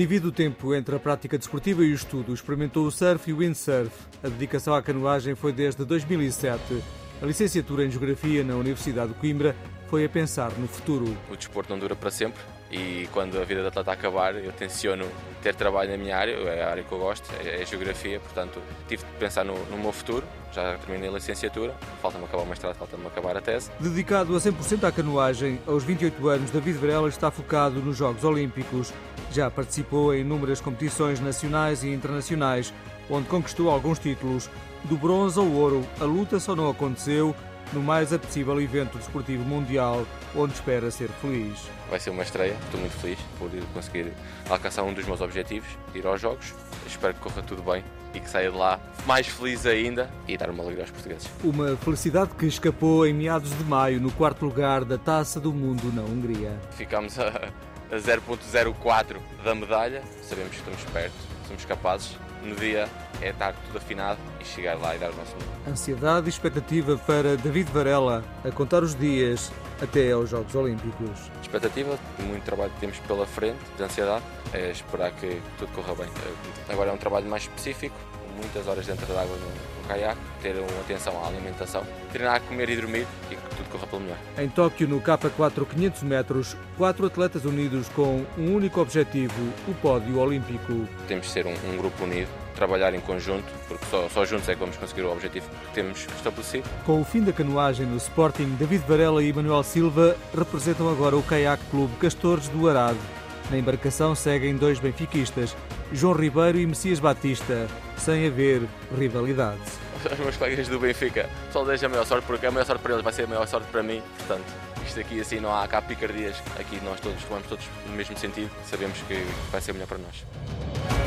Divide o tempo entre a prática desportiva e o estudo. Experimentou o surf e o windsurf. A dedicação à canoagem foi desde 2007. A licenciatura em Geografia na Universidade de Coimbra foi a pensar no futuro. O desporto não dura para sempre e quando a vida de atleta acabar, eu tenciono ter trabalho na minha área, é a área que eu gosto, é a geografia, portanto tive de pensar no, no meu futuro. Já terminei a licenciatura, falta-me acabar o mestrado, falta-me acabar a tese. Dedicado a 100% à canoagem, aos 28 anos, David Varela está focado nos Jogos Olímpicos. Já participou em inúmeras competições nacionais e internacionais, onde conquistou alguns títulos. Do bronze ao ouro, a luta só não aconteceu no mais apetecível evento desportivo mundial, onde espera ser feliz. Vai ser uma estreia, estou muito feliz por conseguir alcançar um dos meus objetivos, ir aos Jogos. Espero que corra tudo bem e que saia de lá mais feliz ainda e dar uma alegria aos portugueses. Uma felicidade que escapou em meados de maio no quarto lugar da Taça do Mundo na Hungria. Ficámos a a 0.04 da medalha, sabemos que estamos perto, somos capazes. No dia é estar tudo afinado e chegar lá e dar o nosso melhor. Ansiedade e expectativa para David Varela a contar os dias até aos Jogos Olímpicos. Expectativa, muito trabalho que temos pela frente, de ansiedade, é esperar que tudo corra bem. Agora é um trabalho mais específico, muitas horas dentro da água no, no caiaque, ter uma atenção à alimentação, treinar, comer e dormir e que tudo corra pelo melhor. Em Tóquio, no K4 500 metros, quatro atletas unidos com um único objetivo, o pódio olímpico. Temos de ser um, um grupo unido, trabalhar em conjunto, porque só, só juntos é que vamos conseguir o objetivo que temos estabelecido. Com o fim da canoagem no Sporting, David Varela e Manuel Silva representam agora o Caiaque Clube Castores do Arado. Na embarcação seguem dois benfiquistas, João Ribeiro e Messias Batista, sem haver rivalidade. Os meus colegas do Benfica só desejo a maior sorte, porque a maior sorte para eles vai ser a maior sorte para mim. Portanto, isto aqui assim não há cá picardias. Aqui nós todos vamos todos no mesmo sentido. Sabemos que vai ser melhor para nós.